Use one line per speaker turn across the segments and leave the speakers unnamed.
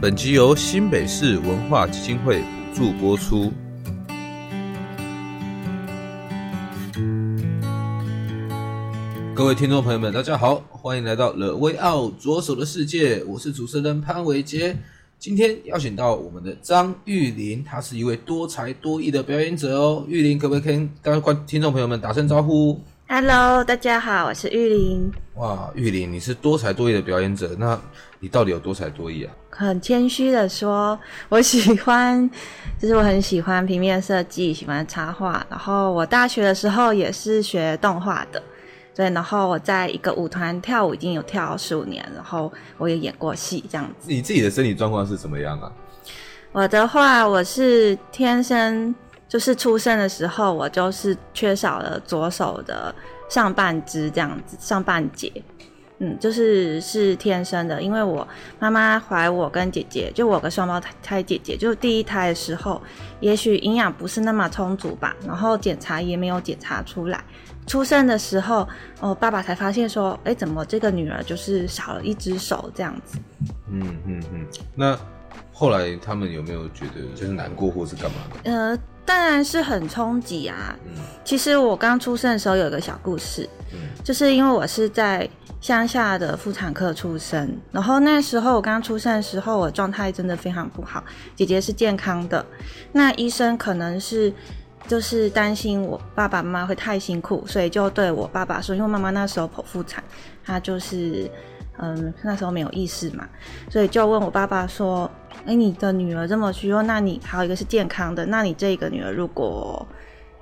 本集由新北市文化基金会补助播出。各位听众朋友们，大家好，欢迎来到 The Way Out 左手的世界，我是主持人潘玮杰。今天邀请到我们的张玉琳，她是一位多才多艺的表演者哦。玉林，可不可以跟大家听众朋友们打声招呼
？Hello，大家好，我是玉玲。
哇，玉玲，你是多才多艺的表演者，那你到底有多才多艺啊？
很谦虚的说，我喜欢，就是我很喜欢平面设计，喜欢插画。然后我大学的时候也是学动画的，对。然后我在一个舞团跳舞，已经有跳十五年，然后我也演过戏，这样子。
你自己的身体状况是怎么样啊？
我的话，我是天生。就是出生的时候，我就是缺少了左手的上半肢这样子，上半截，嗯，就是是天生的。因为我妈妈怀我跟姐姐，就我个双胞胎姐姐，就第一胎的时候，也许营养不是那么充足吧，然后检查也没有检查出来。出生的时候，哦，爸爸才发现说，哎、怎么这个女儿就是少了一只手这样子？
嗯嗯嗯。那后来他们有没有觉得就是难过或是干嘛的？
呃。当然是很冲击啊！其实我刚出生的时候有一个小故事，就是因为我是在乡下的妇产科出生，然后那时候我刚出生的时候，我状态真的非常不好。姐姐是健康的，那医生可能是就是担心我爸爸妈妈会太辛苦，所以就对我爸爸说，因为妈妈那时候剖腹产，她就是嗯那时候没有意识嘛，所以就问我爸爸说。哎，你的女儿这么虚弱，那你还有一个是健康的，那你这个女儿如果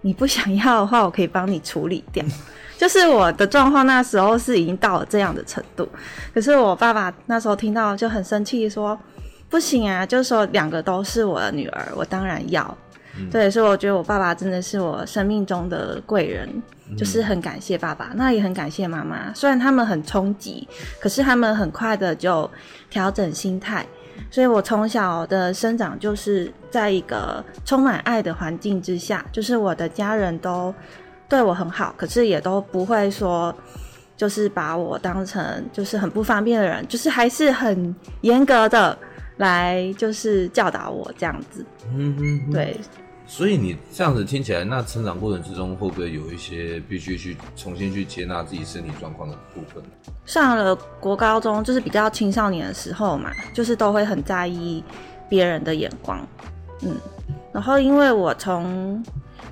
你不想要的话，我可以帮你处理掉。就是我的状况那时候是已经到了这样的程度，可是我爸爸那时候听到就很生气，说不行啊，就是说两个都是我的女儿，我当然要。嗯、对，所以我觉得我爸爸真的是我生命中的贵人，就是很感谢爸爸，那也很感谢妈妈。虽然他们很冲击，可是他们很快的就调整心态。所以我从小的生长就是在一个充满爱的环境之下，就是我的家人都对我很好，可是也都不会说，就是把我当成就是很不方便的人，就是还是很严格的来就是教导我这样子。嗯嗯，对。
所以你这样子听起来，那成长过程之中会不会有一些必须去重新去接纳自己身体状况的部分？
上了国高中，就是比较青少年的时候嘛，就是都会很在意别人的眼光，嗯，然后因为我从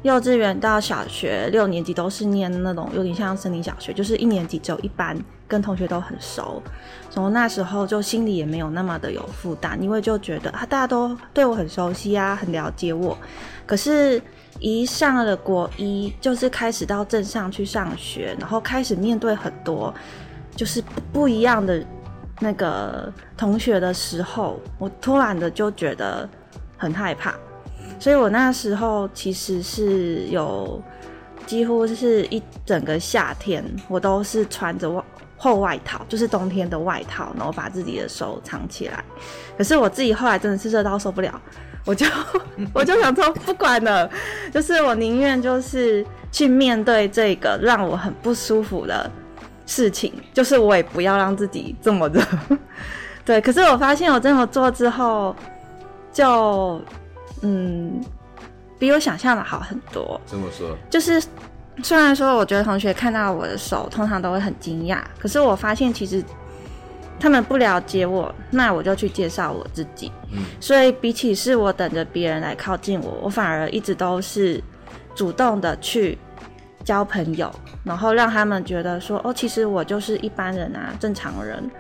幼稚园到小学六年级都是念那种有点像森林小学，就是一年级只有一班，跟同学都很熟，从那时候就心里也没有那么的有负担，因为就觉得啊，大家都对我很熟悉啊，很了解我。可是，一上了国一，就是开始到镇上去上学，然后开始面对很多就是不一样的那个同学的时候，我突然的就觉得很害怕。所以我那时候其实是有几乎是一整个夏天，我都是穿着外厚外套，就是冬天的外套，然后把自己的手藏起来。可是我自己后来真的是热到受不了，我就 我就想说不管了，就是我宁愿就是去面对这个让我很不舒服的事情，就是我也不要让自己这么热。对，可是我发现我这么做之后，就。嗯，比我想象的好很多。
这么说？
就是虽然说，我觉得同学看到我的手，通常都会很惊讶。可是我发现，其实他们不了解我，那我就去介绍我自己。嗯，所以比起是我等着别人来靠近我，我反而一直都是主动的去交朋友，然后让他们觉得说，哦，其实我就是一般人啊，正常人。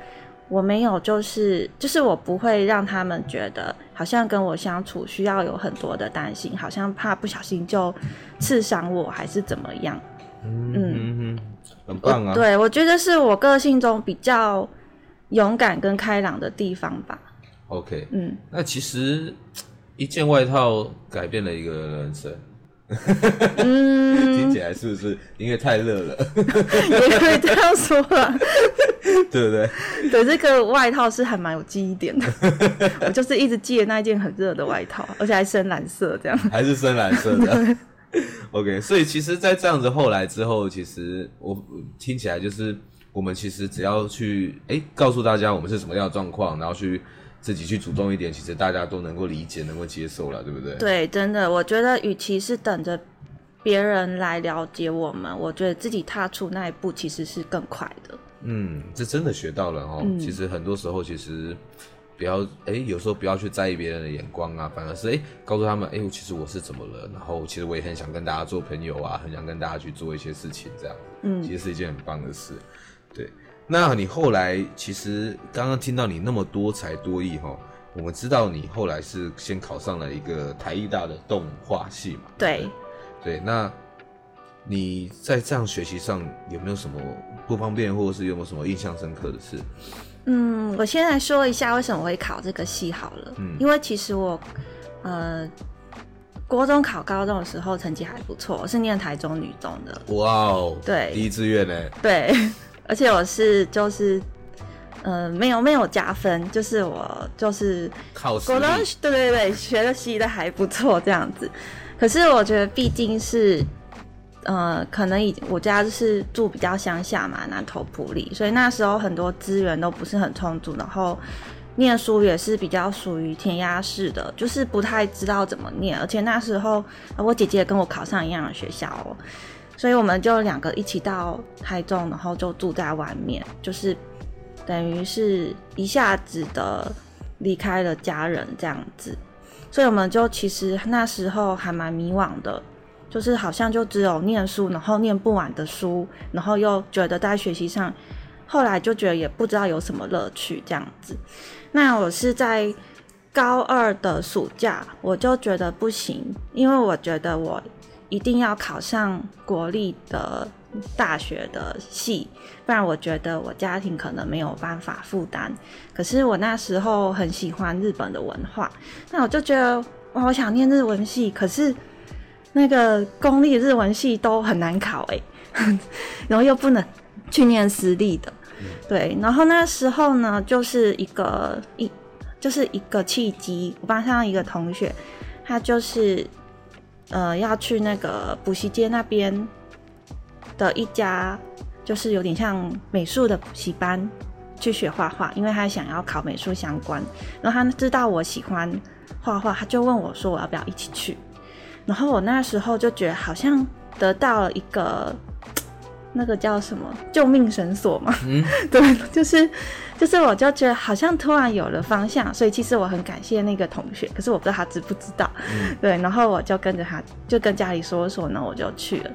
我没有，就是就是我不会让他们觉得好像跟我相处需要有很多的担心，好像怕不小心就刺伤我还是怎么样。
嗯嗯，很棒啊。
对，我觉得是我个性中比较勇敢跟开朗的地方吧。
OK，嗯，那其实一件外套改变了一个人生。嗯，听起来是不是因为太热了？
也可以这样说啦，
对不对？
对，这个外套是还蛮有记忆点的。我就是一直记得那一件很热的外套，而且还深蓝色，这样
还是深蓝色的。OK，所以其实，在这样子后来之后，其实我听起来就是，我们其实只要去哎、欸，告诉大家我们是什么样的状况，然后去。自己去主动一点，其实大家都能够理解，能够接受了，对不对？
对，真的，我觉得与其是等着别人来了解我们，我觉得自己踏出那一步其实是更快的。
嗯，这真的学到了哦。嗯、其实很多时候，其实不要哎，有时候不要去在意别人的眼光啊，反而是哎，告诉他们哎，其实我是怎么了，然后其实我也很想跟大家做朋友啊，很想跟大家去做一些事情，这样，嗯，其实是一件很棒的事，对。那你后来其实刚刚听到你那么多才多艺哈，我们知道你后来是先考上了一个台艺大的动画系嘛？
对。
对，那你在这样学习上有没有什么不方便，或者是有没有什么印象深刻的事？
嗯，我先来说一下为什么会考这个系好了。嗯。因为其实我呃，国中考高中的时候成绩还不错，我是念台中女中的。
哇哦。对。第一志愿呢？
对。而且我是就是，呃，没有没有加分，就是我就是
考试，
对对对，学的习的还不错这样子。可是我觉得毕竟是，呃，可能以我家就是住比较乡下嘛，南投埔里，所以那时候很多资源都不是很充足，然后念书也是比较属于填鸭式的，就是不太知道怎么念。而且那时候我姐姐跟我考上一样的学校哦。所以我们就两个一起到台中，然后就住在外面，就是等于是一下子的离开了家人这样子。所以我们就其实那时候还蛮迷惘的，就是好像就只有念书，然后念不完的书，然后又觉得在学习上，后来就觉得也不知道有什么乐趣这样子。那我是在高二的暑假，我就觉得不行，因为我觉得我。一定要考上国立的大学的系，不然我觉得我家庭可能没有办法负担。可是我那时候很喜欢日本的文化，那我就觉得哇，我想念日文系，可是那个公立日文系都很难考哎，然后又不能去念私立的，对。然后那时候呢，就是一个一就是一个契机，我班上一个同学，他就是。呃，要去那个补习街那边的一家，就是有点像美术的补习班去学画画，因为他想要考美术相关。然后他知道我喜欢画画，他就问我说我要不要一起去。然后我那时候就觉得好像得到了一个那个叫什么救命绳索嘛，嗯，对，就是。就是我就觉得好像突然有了方向，所以其实我很感谢那个同学，可是我不知道他知不知道。嗯、对，然后我就跟着他，就跟家里说说呢，我就去了。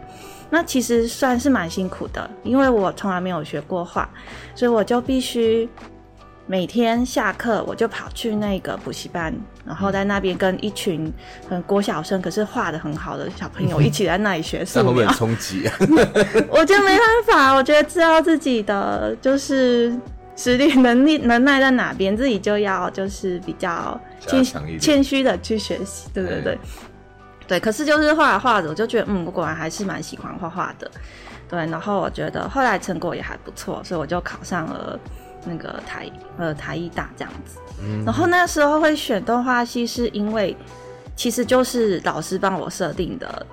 那其实算是蛮辛苦的，因为我从来没有学过画，所以我就必须每天下课我就跑去那个补习班，然后在那边跟一群很国小生，可是画的很好的小朋友一起在那里学素描。会不会很冲击啊？我就没办法，我觉得知道自己的就是。实力、能力、能耐在哪边，自己就要就是比较谦谦虚的去学习，对对对，对。可是就是画着画着，我就觉得，嗯，我果然还是蛮喜欢画画的，对。然后我觉得后来成果也还不错，所以我就考上了那个台呃台艺大这样子。嗯。然后那时候会选动画系，是因为其实就是老师帮我设定的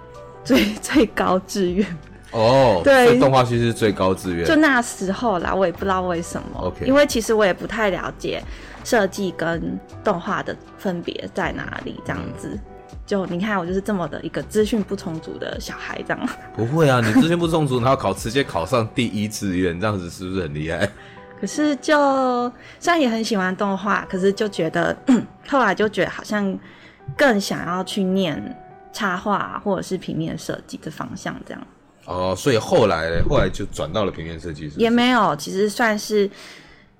最 最高志愿。
哦，对，动画系是最高志愿。
就那时候啦，我也不知道为什么。OK，因为其实我也不太了解设计跟动画的分别在哪里，这样子。嗯、就你看，我就是这么的一个资讯不充足的小孩，这样。
不会啊，你资讯不充足，然后考直接考上第一志愿，这样子是不是很厉害？
可是就虽然也很喜欢动画，可是就觉得 后来就觉得好像更想要去念插画或者是平面设计的方向，这样。
哦，所以后来后来就转到了平面设计师，
也没有，其实算是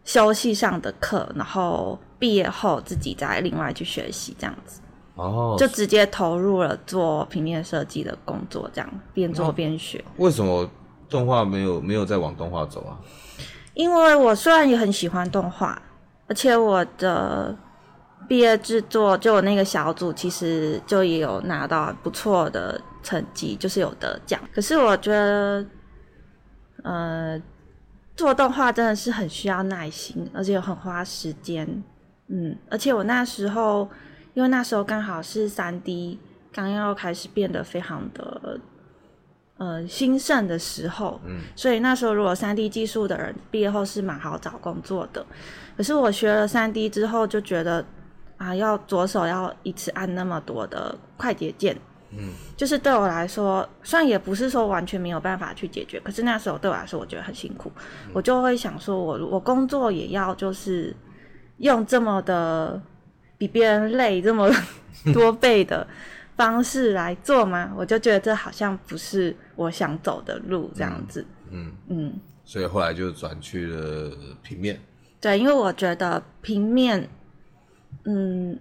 休息上的课，然后毕业后自己再另外去学习这样子。
哦，
就直接投入了做平面设计的工作，这样边做边学。
为什么动画没有没有再往动画走啊？
因为我虽然也很喜欢动画，而且我的毕业制作就我那个小组其实就也有拿到不错的成绩，就是有得奖。可是我觉得，呃，做动画真的是很需要耐心，而且很花时间。嗯，而且我那时候。因为那时候刚好是三 D 刚要开始变得非常的呃兴盛的时候，嗯，所以那时候如果三 D 技术的人毕业后是蛮好找工作的。可是我学了三 D 之后，就觉得啊，要左手要一次按那么多的快捷键，嗯，就是对我来说，虽然也不是说完全没有办法去解决，可是那时候对我来说，我觉得很辛苦，嗯，我就会想说我我工作也要就是用这么的。比别人累这么多倍的方式来做吗？我就觉得这好像不是我想走的路，这样子。嗯嗯，嗯，
所以后来就转去了平面。
对，因为我觉得平面，嗯，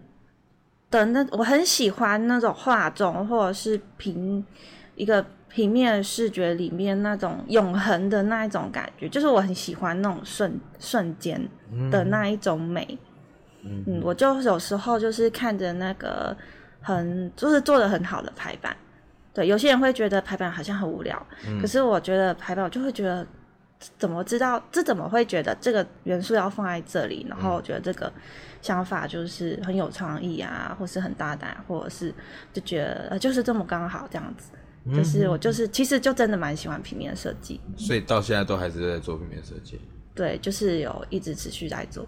的那我很喜欢那种画中或者是平一个平面视觉里面那种永恒的那一种感觉，就是我很喜欢那种瞬瞬间的那一种美。嗯嗯，我就有时候就是看着那个很就是做的很好的排版，对，有些人会觉得排版好像很无聊，嗯，可是我觉得排版我就会觉得怎么知道这怎么会觉得这个元素要放在这里，然后我觉得这个想法就是很有创意啊，或是很大胆，或者是就觉得呃就是这么刚好这样子，就是我就是其实就真的蛮喜欢平面设计，
所以到现在都还是在做平面设计，
对，就是有一直持续在做。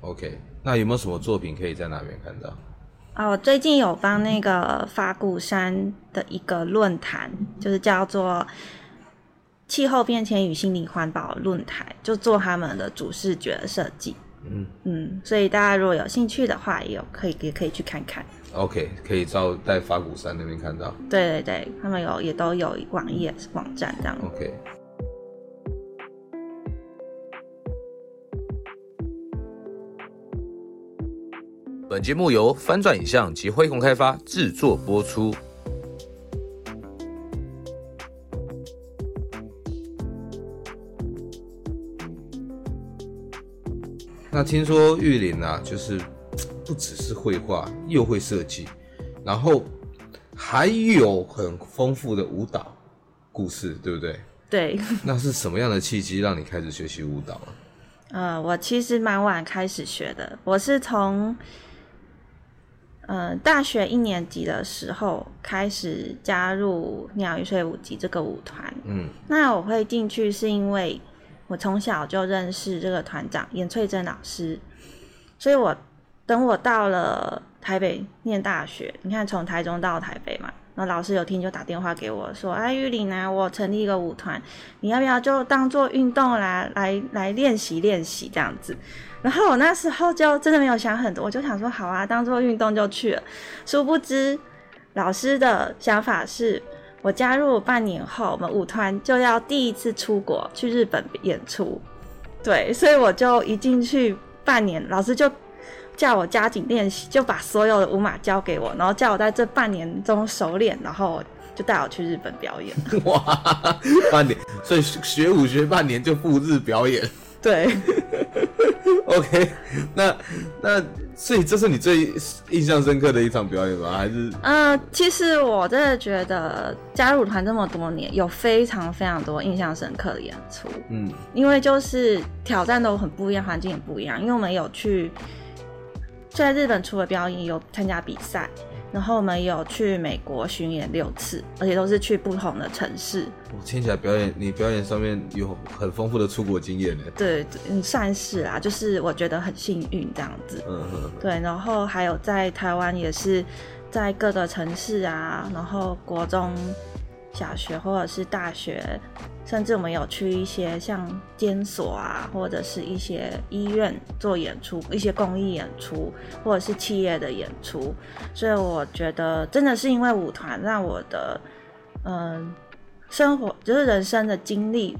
OK，那有没有什么作品可以在那边看到？
啊，我最近有帮那个法鼓山的一个论坛，就是叫做“气候变迁与心理环保论坛”，就做他们的主视觉设计。嗯嗯，所以大家如果有兴趣的话，也有可以也可以去看看。
OK，可以到在法鼓山那边看到。
对对对，他们有也都有网页网站这样。
OK。本节目由翻转影像及辉洪开发制作播出。那听说玉林啊，就是不只是绘画，又会设计，然后还有很丰富的舞蹈故事，对不对？
对。
那是什么样的契机让你开始学习舞蹈啊？
呃，我其实蛮晚开始学的，我是从。嗯，大学一年级的时候开始加入鸟语水舞集这个舞团。嗯，那我会进去是因为我从小就认识这个团长严翠珍老师，所以我等我到了台北念大学，你看从台中到台北嘛，那老师有听就打电话给我说：“哎，玉玲啊，我成立一个舞团，你要不要就当做运动来来来练习练习这样子？”然后我那时候就真的没有想很多，我就想说好啊，当做运动就去了。殊不知，老师的想法是我加入半年后，我们舞团就要第一次出国去日本演出。对，所以我就一进去半年，老师就叫我加紧练习，就把所有的舞码交给我，然后叫我在这半年中熟练，然后就带我去日本表演。
哇，半年，所以学舞学半年就赴日表演。
对。
OK，那那所以这是你最印象深刻的一场表演吗？还是？
呃，其实我真的觉得加入团这么多年，有非常非常多印象深刻的演出。嗯，因为就是挑战都很不一样，环境也不一样。因为我们有去在日本除了表演，有参加比赛。然后我们有去美国巡演六次，而且都是去不同的城市。
我听起来表演，你表演上面有很丰富的出国经验呢。
对，嗯，算是啊，就是我觉得很幸运这样子。嗯哼。对，然后还有在台湾也是在各个城市啊，然后国中小学或者是大学。甚至我们有去一些像监所啊，或者是一些医院做演出，一些公益演出，或者是企业的演出。所以我觉得真的是因为舞团让我的嗯生活，就是人生的经历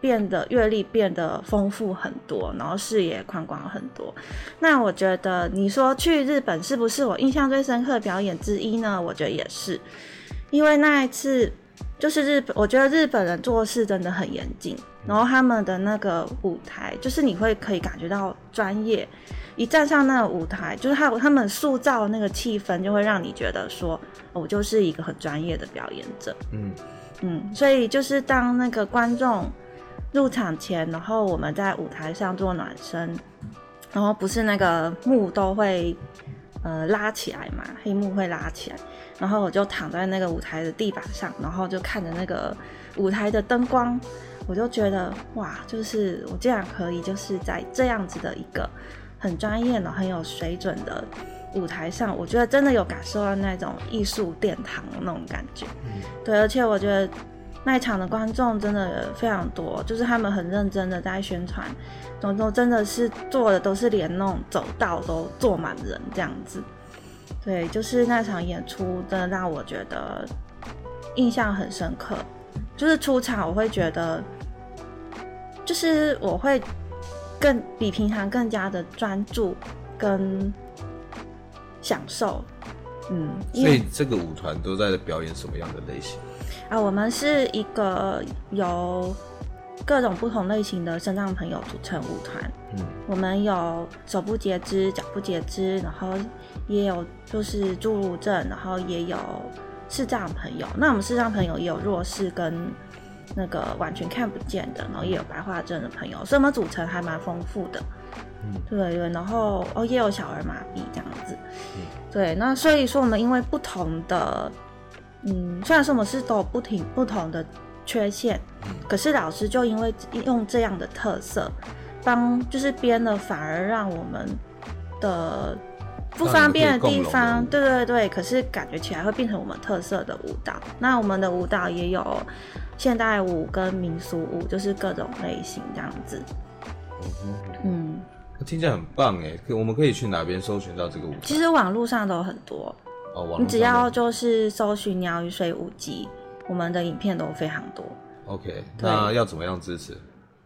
变得阅历变得丰富很多，然后视野宽广很多。那我觉得你说去日本是不是我印象最深刻的表演之一呢？我觉得也是，因为那一次就是日本，我觉得日本人做事真的很严谨，然后他们的那个舞台就是你会可以感觉到专业。一站上那个舞台，就是他他们塑造的那个气氛，就会让你觉得说，我就是一个很专业的表演者。嗯嗯，所以就是当那个观众入场前，然后我们在舞台上做暖身，然后不是那个幕都会呃拉起来嘛，黑幕会拉起来，然后我就躺在那个舞台的地板上，然后就看着那个舞台的灯光，我就觉得哇，就是我竟然可以就是在这样子的一个。很专业的、很有水准的舞台上，我觉得真的有感受到那种艺术殿堂的那种感觉。嗯、对，而且我觉得那一场的观众真的非常多，就是他们很认真的在宣传，总之真的是做的都是连那种走道都坐满人这样子。对，就是那场演出真的让我觉得印象很深刻。就是出场我会觉得，就是我会。更比平常更加的专注跟享受，
嗯，所以这个舞团都在表演什么样的类型
啊？我们是一个由各种不同类型的身障朋友组成舞团，嗯，我们有手部截肢、脚部截肢，然后也有就是侏儒症，然后也有视障朋友。那我们视障朋友也有弱视跟。那个完全看不见的，然后也有白化症的朋友，所以我们组成还蛮丰富的。嗯，对对，然后哦也有小儿麻痹这样子。嗯，对，那所以说我们因为不同的，嗯，虽然说我们是都有不停不同的缺陷，嗯，可是老师就因为用这样的特色，帮就是编了，反而让我们的不方便的地方，对对对，可是感觉起来会变成我们特色的舞蹈。那我们的舞蹈也有。现代舞跟民俗舞就是各种类型这样子。
嗯，嗯，听起来很棒哎！可我们可以去哪边搜寻到这个舞？
其实网络上都有很多哦，网你只要就是搜寻“鸟语水舞集”，我们的影片都非常多。
OK，那要怎么样支持？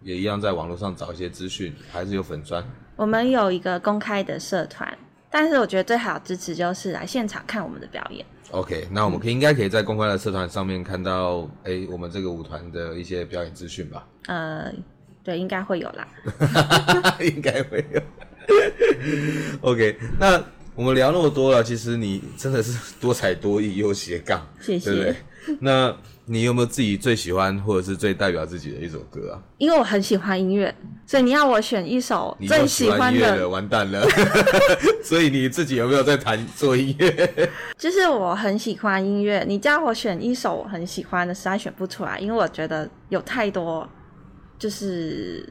也一样在网络上找一些资讯，还是有粉砖？
我们有一个公开的社团，但是我觉得最好支持就是来现场看我们的表演。
OK，那我们可以应该可以在公开的社团上面看到，哎、欸，我们这个舞团的一些表演资讯吧？
呃，对，应该会有啦，
应该会有。OK，那我们聊那么多了，其实你真的是多才多艺又斜杠，
谢谢。
对不对？那你有没有自己最喜欢或者是最代表自己的一首歌啊？
因为我很喜欢音乐，所以你要我选一首最喜欢的，
完蛋了。所以你自己有没有在弹做音乐？
就是我很喜欢音乐，你叫我选一首我很喜欢的，实在选不出来，因为我觉得有太多，就是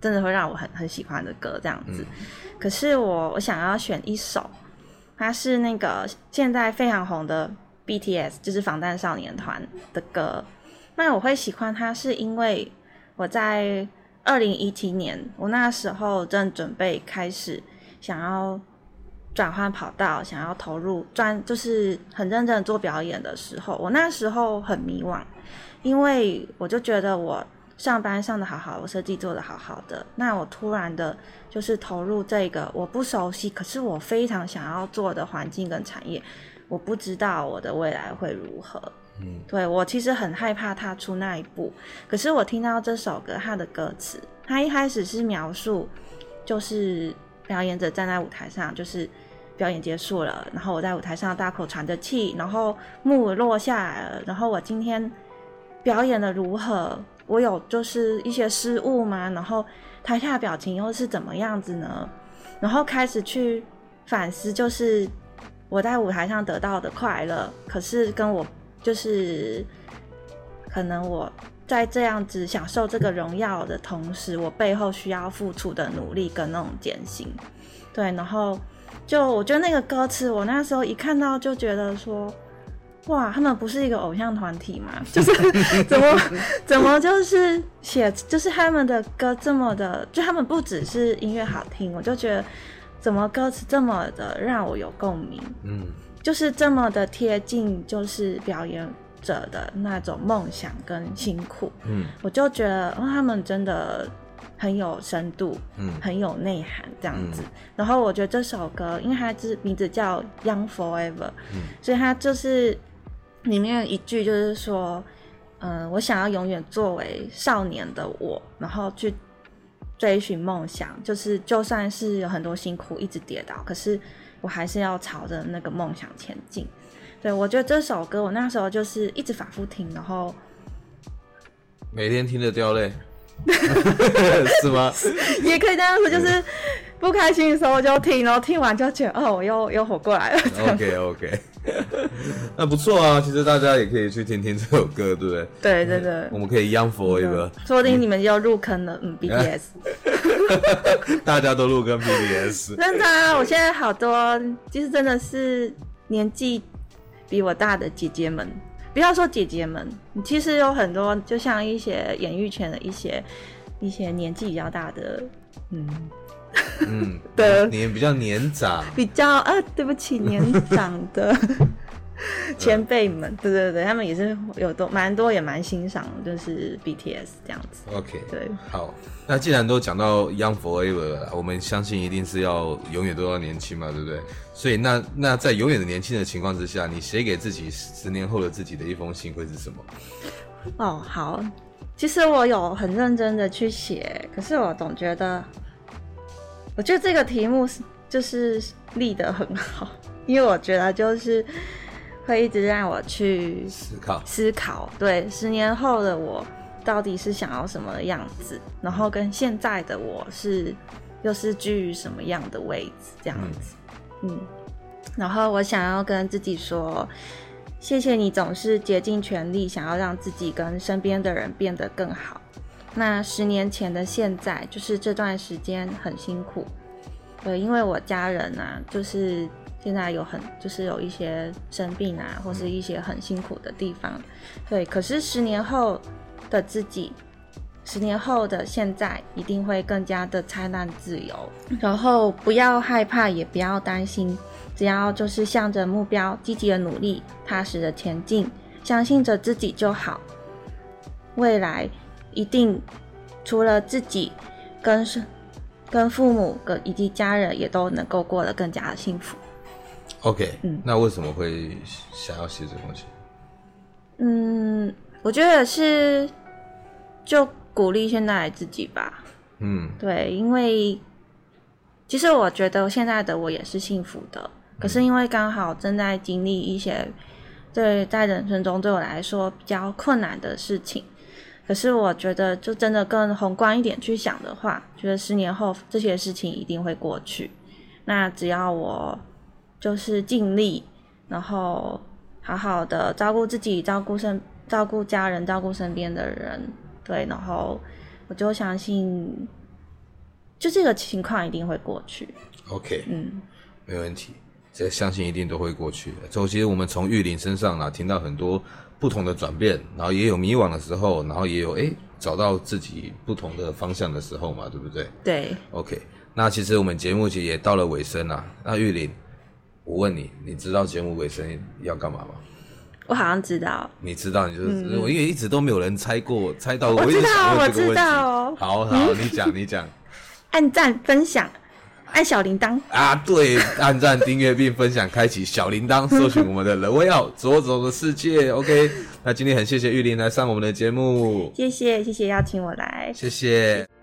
真的会让我很很喜欢的歌这样子。嗯、可是我我想要选一首，它是那个现在非常红的。BTS 就是防弹少年团的歌，那我会喜欢它，是因为我在二零一七年，我那时候正准备开始想要转换跑道，想要投入专，就是很认真做表演的时候，我那时候很迷惘，因为我就觉得我上班上的好好，我设计做的好好的，那我突然的就是投入这个我不熟悉，可是我非常想要做的环境跟产业。我不知道我的未来会如何，嗯，对，我其实很害怕踏出那一步。可是我听到这首歌，它的歌词，它一开始是描述，就是表演者站在舞台上，就是表演结束了，然后我在舞台上大口喘着气，然后幕落下来了，然后我今天表演的如何？我有就是一些失误吗？然后台下的表情又是怎么样子呢？然后开始去反思，就是。我在舞台上得到的快乐，可是跟我就是可能我在这样子享受这个荣耀的同时，我背后需要付出的努力跟那种艰辛，对，然后就我觉得那个歌词，我那时候一看到就觉得说，哇，他们不是一个偶像团体吗？就是怎么怎么就是写，就是他们的歌这么的，就他们不只是音乐好听，我就觉得。怎么歌词这么的让我有共鸣？嗯，就是这么的贴近，就是表演者的那种梦想跟辛苦，
嗯，
我就觉得，哦，他们真的很有深度，
嗯
很有内涵这样子。
嗯
然后我觉得这首歌，因为它是名字叫《Young Forever》，
嗯
所以它就是里面一句就是说，嗯，我想要永远作为少年的我，然后去追寻梦想，就是就算是有很多辛苦，一直跌倒，可是我还是要朝着那个梦想前进。对，我觉得这首歌我那时候就是一直反复听，然后
每天听着掉泪，是吗？
也可以这样说，就是不开心的时候就听，然后听完就觉得哦，我又又活过来了。
OK OK，那不错啊。其实大家也可以去听听这首歌，对不对？
对对对，
我们可以 Young Forever，
说不定你们就入坑了。嗯，BTS，
大家都入坑 BTS。
真的啊，我现在好多其实真的是年纪比我大的姐姐们，不要说姐姐们，其实有很多，就像一些演艺圈的一些一些年纪比较大的，嗯，
嗯，
的
你比较年长，
比较啊，对不起，年长的前辈们，对对对，他们也是有多蛮多也蛮欣赏，就是 BTS 这样子。
OK，
对，
好。那既然都讲到 Young Forever 了，我们相信一定是要永远都要年轻嘛，对不对？所以那那在永远的年轻的情况之下，你写给自己十年后的自己的一封信会是什么？
哦，好，其实我有很认真的去写，可是我总觉得，我觉得这个题目是就是立得很好，因为我觉得就是会一直让我去
思考。
思考，对，十年后的我到底是想要什么样子，然后跟现在的我是又是居于什么样的位置，这样子，嗯，然后我想要跟自己说，谢谢你总是竭尽全力想要让自己跟身边的人变得更好。那十年前的现在，就是这段时间很辛苦，对，因为我家人啊，就是。现在有很就是有一些生病啊，或是一些很辛苦的地方，对。可是十年后的自己，十年后的现在一定会更加的灿烂自由。然后不要害怕，也不要担心，只要就是向着目标积极的努力，踏实的前进，相信着自己就好。未来一定除了自己跟是跟父母跟以及家人也都能够过得更加的幸福。
OK，
嗯
那为什么会想要写这东西？
嗯，我觉得是就鼓励现在的自己吧。
嗯
对，因为其实我觉得现在的我也是幸福的，可是因为刚好正在经历一些对在人生中对我来说比较困难的事情。可是我觉得，就真的更宏观一点去想的话，觉得十年后这些事情一定会过去。那只要我就是尽力，然后好好的照顾自己，照顾身，照顾家人，照顾身边的人，对，然后我就相信，就这个情况一定会过去。
，OK，
嗯，
没问题，这相信一定都会过去的。所以其实我们从玉林身上呢，听到很多不同的转变，然后也有迷惘的时候，然后也有哎找到自己不同的方向的时候嘛，对不对？
对
，OK，那其实我们节目其实也到了尾声了。那玉林，我问你，你知道节目尾声要干嘛吗？
我好像知道。
你知道，你就是、我因为一直都没有人猜过，猜到我
我知道我知。道
好好，你讲，你讲。
按赞、分享、按小铃铛。
啊，对，按赞、订阅并分享，开启小铃铛，搜寻我们的“人威奥左走的世界”。OK，那今天很谢谢玉林来上我们的节目，
谢谢，谢谢邀请我来。
谢谢。